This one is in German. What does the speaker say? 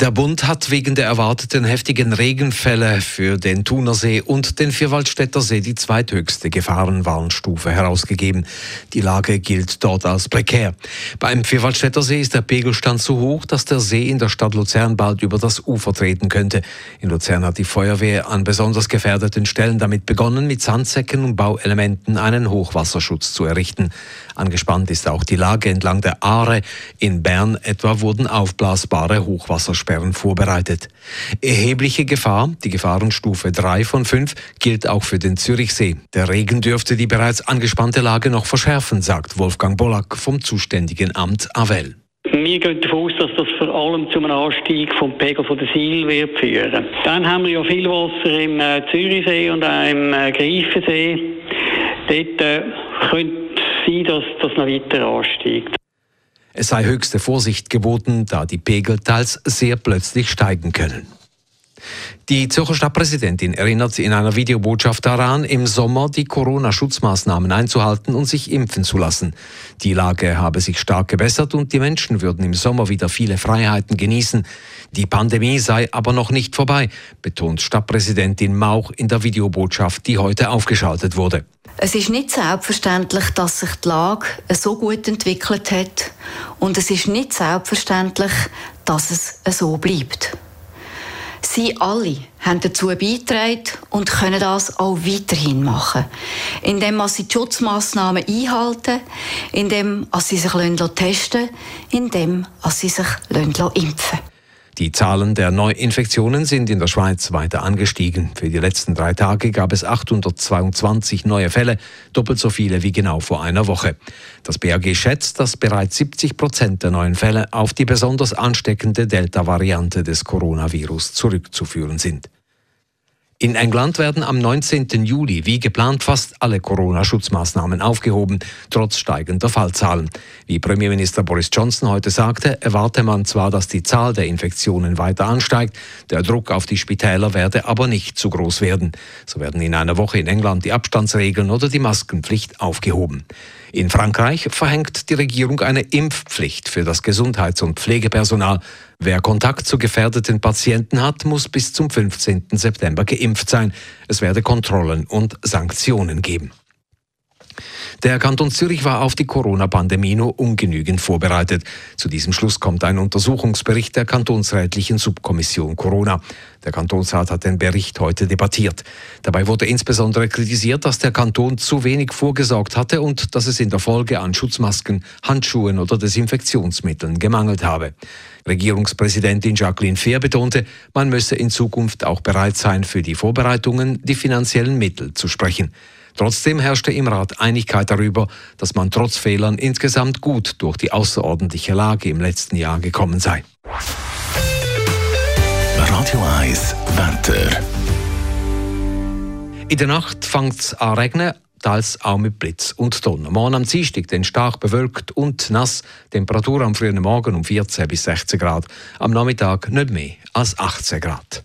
Der Bund hat wegen der erwarteten heftigen Regenfälle für den Thunersee und den Vierwaldstätter See die zweithöchste Gefahrenwarnstufe herausgegeben. Die Lage gilt dort als prekär. Beim Vierwaldstätter See ist der Pegelstand so hoch, dass der See in der Stadt Luzern bald über das Ufer treten könnte. In Luzern hat die Feuerwehr an besonders gefährdeten Stellen damit begonnen, mit Sandsäcken und Bauelementen einen Hochwasserschutz zu errichten. Angespannt ist auch die Lage entlang der Aare. In Bern etwa wurden aufblasbare Hochwassersperren vorbereitet. Erhebliche Gefahr, die Gefahrenstufe 3 von 5, gilt auch für den Zürichsee. Der Regen dürfte die bereits angespannte Lage noch verschärfen, sagt Wolfgang Bollack vom zuständigen Amt Avel. Wir gehen davon aus, dass das vor allem zu einem Anstieg vom Pegel von der Sil wird führen. Dann haben wir ja viel Wasser im äh, Zürichsee und auch im äh, Greifensee. Dort äh, könnte sein, dass das noch weiter ansteigt. Es sei höchste Vorsicht geboten, da die Pegel teils sehr plötzlich steigen können. Die Zürcher Stadtpräsidentin erinnert in einer Videobotschaft daran, im Sommer die Corona-Schutzmaßnahmen einzuhalten und sich impfen zu lassen. Die Lage habe sich stark gebessert und die Menschen würden im Sommer wieder viele Freiheiten genießen. Die Pandemie sei aber noch nicht vorbei, betont Stadtpräsidentin Mauch in der Videobotschaft, die heute aufgeschaltet wurde. Es ist nicht selbstverständlich, dass sich die Lage so gut entwickelt hat und es ist nicht selbstverständlich, dass es so bleibt. Sie alle haben dazu beigetragen und können das auch weiterhin machen. Indem sie die Schutzmaßnahmen einhalten, indem sie sich testen lassen, indem sie sich impfen lassen. Die Zahlen der Neuinfektionen sind in der Schweiz weiter angestiegen. Für die letzten drei Tage gab es 822 neue Fälle, doppelt so viele wie genau vor einer Woche. Das BAG schätzt, dass bereits 70 Prozent der neuen Fälle auf die besonders ansteckende Delta-Variante des Coronavirus zurückzuführen sind. In England werden am 19. Juli wie geplant fast alle Corona-Schutzmaßnahmen aufgehoben, trotz steigender Fallzahlen. Wie Premierminister Boris Johnson heute sagte, erwarte man zwar, dass die Zahl der Infektionen weiter ansteigt, der Druck auf die Spitäler werde aber nicht zu groß werden. So werden in einer Woche in England die Abstandsregeln oder die Maskenpflicht aufgehoben. In Frankreich verhängt die Regierung eine Impfpflicht für das Gesundheits- und Pflegepersonal. Wer Kontakt zu gefährdeten Patienten hat, muss bis zum 15. September geimpft sein. Es werde Kontrollen und Sanktionen geben. Der Kanton Zürich war auf die Corona-Pandemie nur ungenügend vorbereitet. Zu diesem Schluss kommt ein Untersuchungsbericht der kantonsrätlichen Subkommission Corona. Der Kantonsrat hat den Bericht heute debattiert. Dabei wurde insbesondere kritisiert, dass der Kanton zu wenig vorgesorgt hatte und dass es in der Folge an Schutzmasken, Handschuhen oder Desinfektionsmitteln gemangelt habe. Regierungspräsidentin Jacqueline Fehr betonte, man müsse in Zukunft auch bereit sein, für die Vorbereitungen die finanziellen Mittel zu sprechen. Trotzdem herrschte im Rat Einigkeit darüber, dass man trotz Fehlern insgesamt gut durch die außerordentliche Lage im letzten Jahr gekommen sei. Radio 1 Wetter. In der Nacht fängt es an regnen, teils auch mit Blitz und Donner. Morgen am Dienstag dann stark bewölkt und nass. Temperatur am frühen Morgen um 14 bis 16 Grad. Am Nachmittag nicht mehr als 18 Grad.